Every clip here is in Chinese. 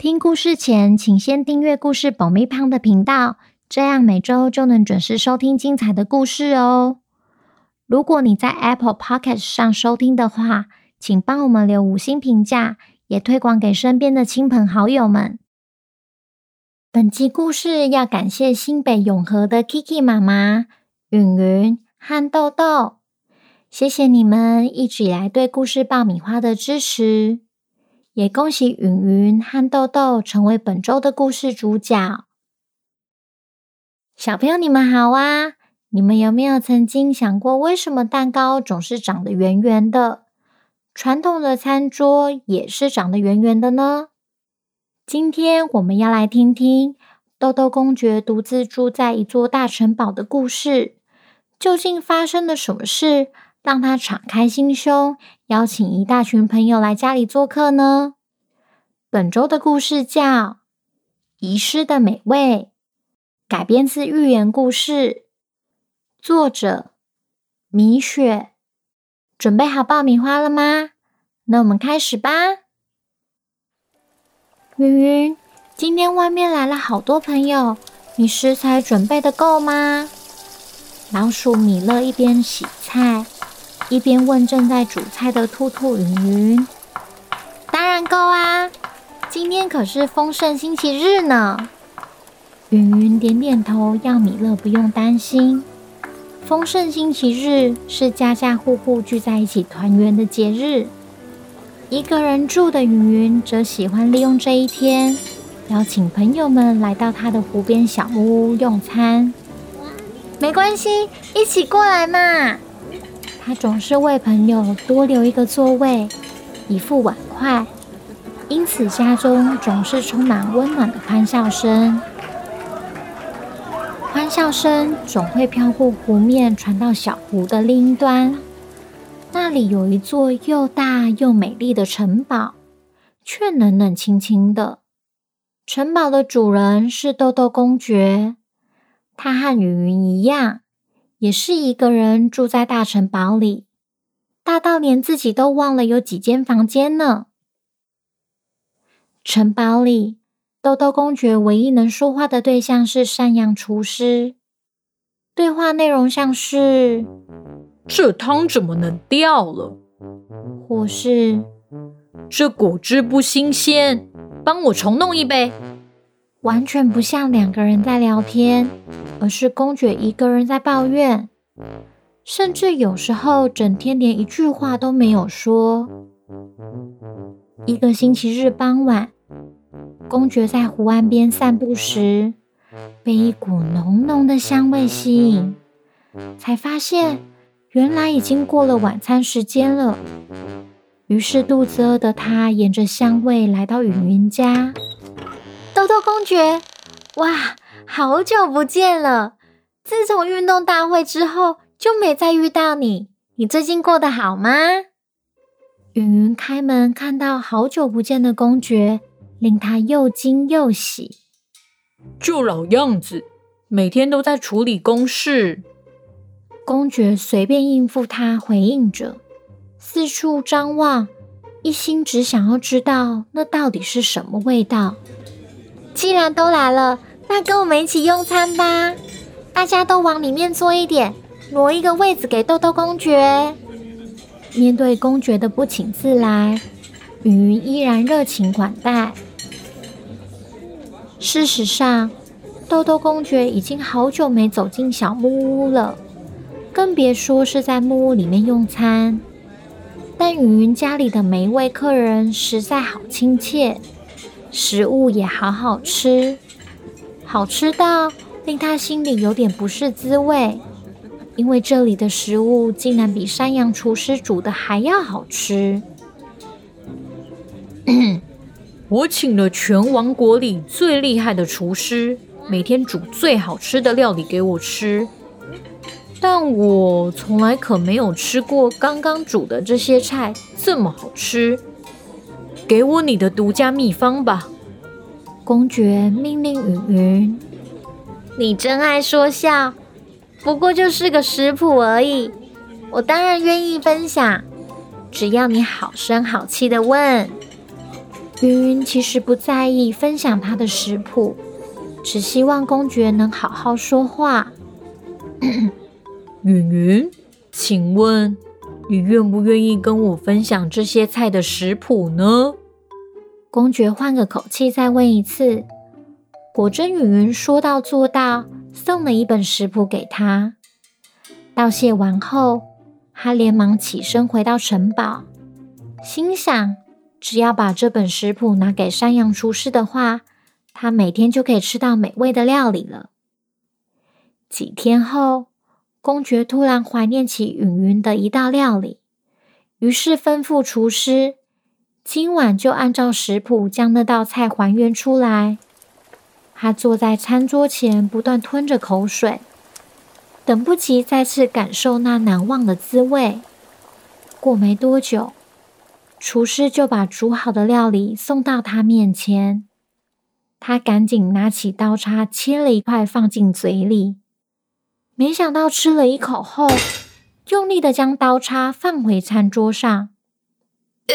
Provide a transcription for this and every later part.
听故事前，请先订阅故事爆米花的频道，这样每周就能准时收听精彩的故事哦。如果你在 Apple Podcast 上收听的话，请帮我们留五星评价，也推广给身边的亲朋好友们。本集故事要感谢新北永和的 Kiki 妈妈、芸芸和豆豆，谢谢你们一直以来对故事爆米花的支持。也恭喜芸芸和豆豆成为本周的故事主角。小朋友，你们好啊！你们有没有曾经想过，为什么蛋糕总是长得圆圆的？传统的餐桌也是长得圆圆的呢？今天我们要来听听豆豆公爵独自住在一座大城堡的故事。究竟发生了什么事？让他敞开心胸，邀请一大群朋友来家里做客呢。本周的故事叫《遗失的美味》，改编自寓言故事，作者米雪。准备好爆米花了吗？那我们开始吧。云云，今天外面来了好多朋友，你食材准备的够吗？老鼠米勒一边洗菜。一边问正在煮菜的兔兔云云：“当然够啊，今天可是丰盛星期日呢。”云云点点头，要米勒不用担心。丰盛星期日是家家户户聚在一起团圆的节日。一个人住的云云则喜欢利用这一天，邀请朋友们来到他的湖边小屋用餐。没关系，一起过来嘛。他总是为朋友多留一个座位，一副碗筷，因此家中总是充满温暖的欢笑声。欢笑声总会飘过湖面，传到小湖的另一端。那里有一座又大又美丽的城堡，却冷冷清清的。城堡的主人是豆豆公爵，他和云云一样。也是一个人住在大城堡里，大到连自己都忘了有几间房间呢。城堡里，豆豆公爵唯一能说话的对象是山羊厨师，对话内容像是：“这汤怎么能掉了？”或是“这果汁不新鲜，帮我重弄一杯。”完全不像两个人在聊天，而是公爵一个人在抱怨，甚至有时候整天连一句话都没有说。一个星期日傍晚，公爵在湖岸边散步时，被一股浓浓的香味吸引，才发现原来已经过了晚餐时间了。于是肚子饿的他沿着香味来到芸芸家。豆豆公爵，哇，好久不见了！自从运动大会之后，就没再遇到你。你最近过得好吗？云云开门看到好久不见的公爵，令他又惊又喜。就老样子，每天都在处理公事。公爵随便应付他，回应着，四处张望，一心只想要知道那到底是什么味道。既然都来了，那跟我们一起用餐吧！大家都往里面坐一点，挪一个位子给豆豆公爵。面对公爵的不请自来，云云依然热情款待。事实上，豆豆公爵已经好久没走进小木屋了，更别说是在木屋里面用餐。但云云家里的每一位客人实在好亲切。食物也好好吃，好吃到令他心里有点不是滋味，因为这里的食物竟然比山羊厨师煮的还要好吃。我请了全王国里最厉害的厨师，每天煮最好吃的料理给我吃，但我从来可没有吃过刚刚煮的这些菜这么好吃。给我你的独家秘方吧。公爵命令云云：“你真爱说笑，不过就是个食谱而已，我当然愿意分享，只要你好声好气的问。”云云其实不在意分享她的食谱，只希望公爵能好好说话。云云，请问你愿不愿意跟我分享这些菜的食谱呢？公爵换个口气再问一次。果真，云云说到做到，送了一本食谱给他。道谢完后，他连忙起身回到城堡，心想。只要把这本食谱拿给山羊厨师的话，他每天就可以吃到美味的料理了。几天后，公爵突然怀念起云云的一道料理，于是吩咐厨师今晚就按照食谱将那道菜还原出来。他坐在餐桌前，不断吞着口水，等不及再次感受那难忘的滋味。过没多久。厨师就把煮好的料理送到他面前，他赶紧拿起刀叉切了一块放进嘴里，没想到吃了一口后，用力的将刀叉放回餐桌上。呃，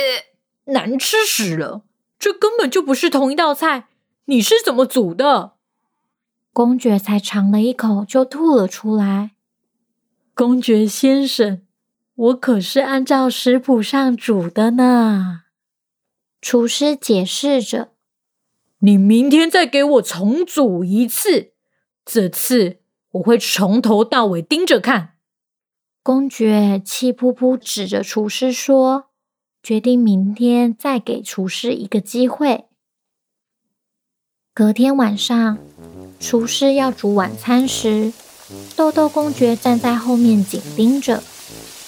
难吃死了！这根本就不是同一道菜，你是怎么煮的？公爵才尝了一口就吐了出来。公爵先生。我可是按照食谱上煮的呢。厨师解释着：“你明天再给我重煮一次，这次我会从头到尾盯着看。”公爵气扑扑指着厨师说：“决定明天再给厨师一个机会。”隔天晚上，厨师要煮晚餐时，豆豆公爵站在后面紧盯着。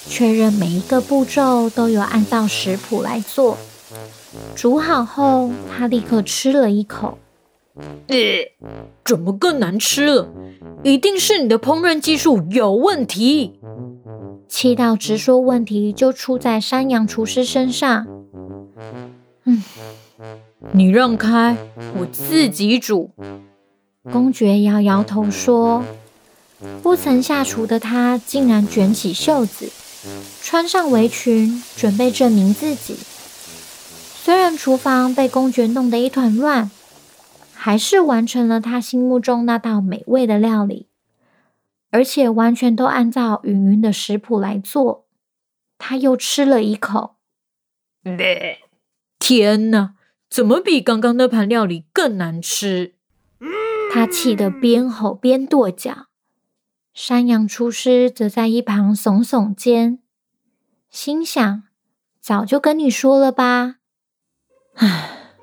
确认每一个步骤都有按照食谱来做。煮好后，他立刻吃了一口。呃，怎么更难吃了？一定是你的烹饪技术有问题！气到直说问题就出在山羊厨师身上。嗯，你让开，我自己煮。公爵摇摇头说：“不曾下厨的他，竟然卷起袖子。”穿上围裙，准备证明自己。虽然厨房被公爵弄得一团乱，还是完成了他心目中那道美味的料理，而且完全都按照云云的食谱来做。他又吃了一口，天哪，怎么比刚刚那盘料理更难吃？他气得边吼边跺脚。山羊厨师则在一旁耸耸肩，心想：“早就跟你说了吧。”唉，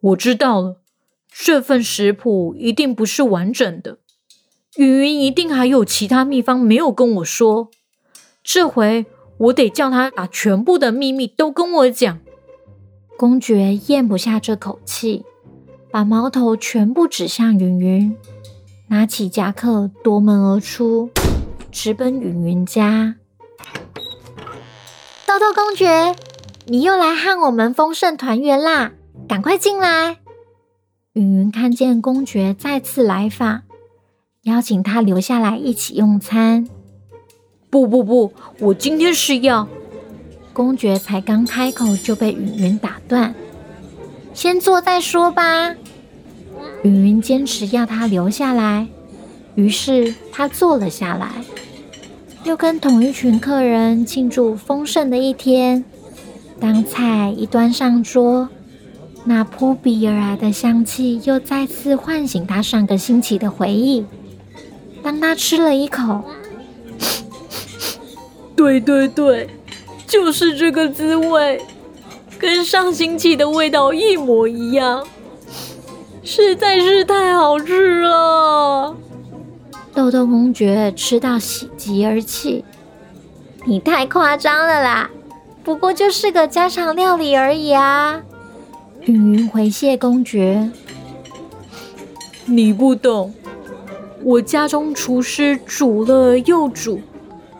我知道了，这份食谱一定不是完整的，云云一定还有其他秘方没有跟我说。这回我得叫他把全部的秘密都跟我讲。公爵咽不下这口气，把矛头全部指向云云。拿起夹克夺门而出，直奔云云家。豆豆公爵，你又来和我们丰盛团圆啦！赶快进来。云云看见公爵再次来访，邀请他留下来一起用餐。不不不，我今天是要……公爵才刚开口就被云云打断。先坐再说吧。云云坚持要他留下来，于是他坐了下来，又跟同一群客人庆祝丰盛的一天。当菜一端上桌，那扑鼻而来的香气又再次唤醒他上个星期的回忆。当他吃了一口，对对对，就是这个滋味，跟上星期的味道一模一样。实在是太好吃了！豆豆公爵吃到喜极而泣。你太夸张了啦！不过就是个家常料理而已啊！云云回谢公爵。你不懂，我家中厨师煮了又煮，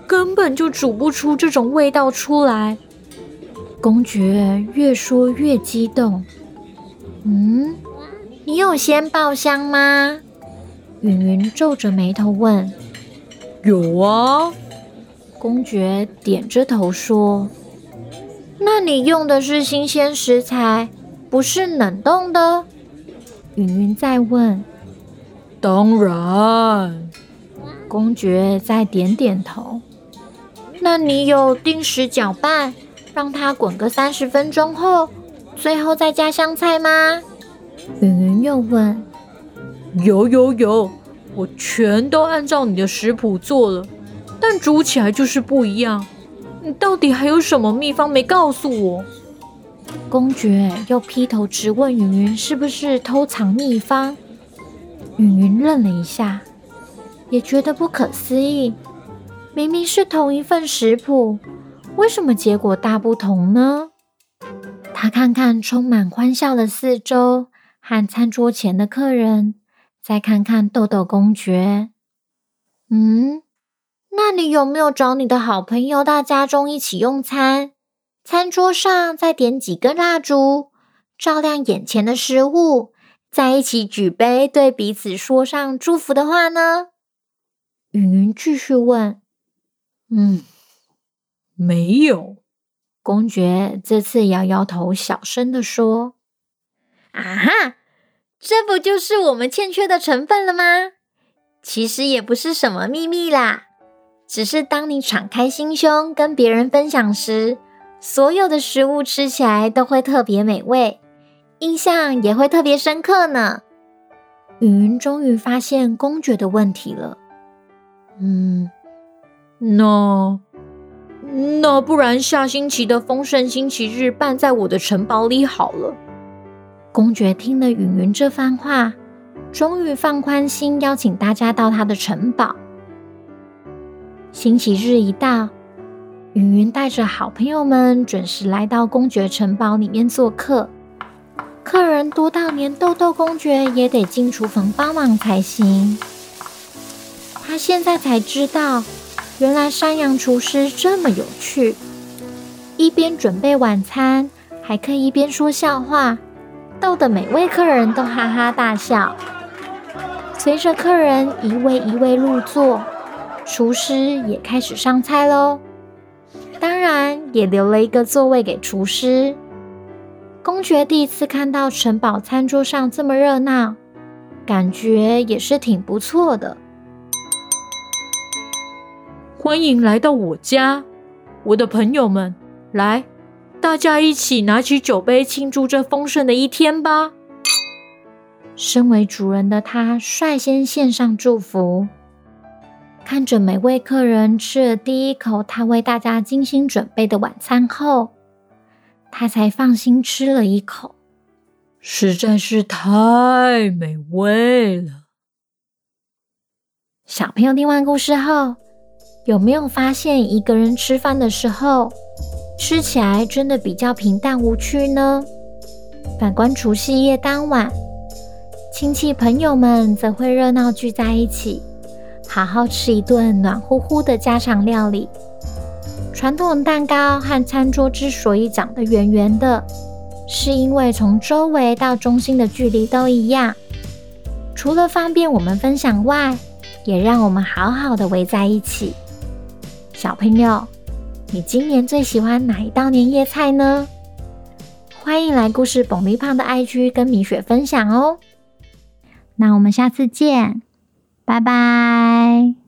根本就煮不出这种味道出来。公爵越说越激动。嗯，你有先爆香吗？云云皱着眉头问。有啊。公爵点着头说：“那你用的是新鲜食材，不是冷冻的？”云云再问：“当然。”公爵再点点头。“那你有定时搅拌，让它滚个三十分钟后，最后再加香菜吗？”云云又问。“有有有，我全都按照你的食谱做了。”但煮起来就是不一样，你到底还有什么秘方没告诉我？公爵又劈头直问云云是不是偷藏秘方。云云愣了一下，也觉得不可思议。明明是同一份食谱，为什么结果大不同呢？他看看充满欢笑的四周和餐桌前的客人，再看看豆豆公爵，嗯。那你有没有找你的好朋友到家中一起用餐？餐桌上再点几根蜡烛，照亮眼前的食物，在一起举杯，对彼此说上祝福的话呢？云云继续问：“嗯，没有。”公爵这次摇摇头，小声地说：“啊哈，这不就是我们欠缺的成分了吗？其实也不是什么秘密啦。”只是当你敞开心胸跟别人分享时，所有的食物吃起来都会特别美味，印象也会特别深刻呢。云云终于发现公爵的问题了。嗯，那那不然下星期的丰盛星期日办在我的城堡里好了。公爵听了云云这番话，终于放宽心，邀请大家到他的城堡。星期日一到，云云带着好朋友们准时来到公爵城堡里面做客。客人多到连豆豆公爵也得进厨房帮忙才行。他现在才知道，原来山羊厨师这么有趣，一边准备晚餐，还可以一边说笑话，逗得每位客人都哈哈大笑。随着客人一位一位入座。厨师也开始上菜喽，当然也留了一个座位给厨师。公爵第一次看到城堡餐桌上这么热闹，感觉也是挺不错的。欢迎来到我家，我的朋友们，来，大家一起拿起酒杯庆祝这丰盛的一天吧。身为主人的他率先献上祝福。看着每位客人吃了第一口他为大家精心准备的晚餐后，他才放心吃了一口。实在是太美味了。小朋友听完故事后，有没有发现一个人吃饭的时候，吃起来真的比较平淡无趣呢？反观除夕夜当晚，亲戚朋友们则会热闹聚在一起。好好吃一顿暖乎乎的家常料理。传统蛋糕和餐桌之所以长得圆圆的，是因为从周围到中心的距离都一样，除了方便我们分享外，也让我们好好的围在一起。小朋友，你今年最喜欢哪一道年夜菜呢？欢迎来故事爆米花的 IG 跟米雪分享哦。那我们下次见。拜拜。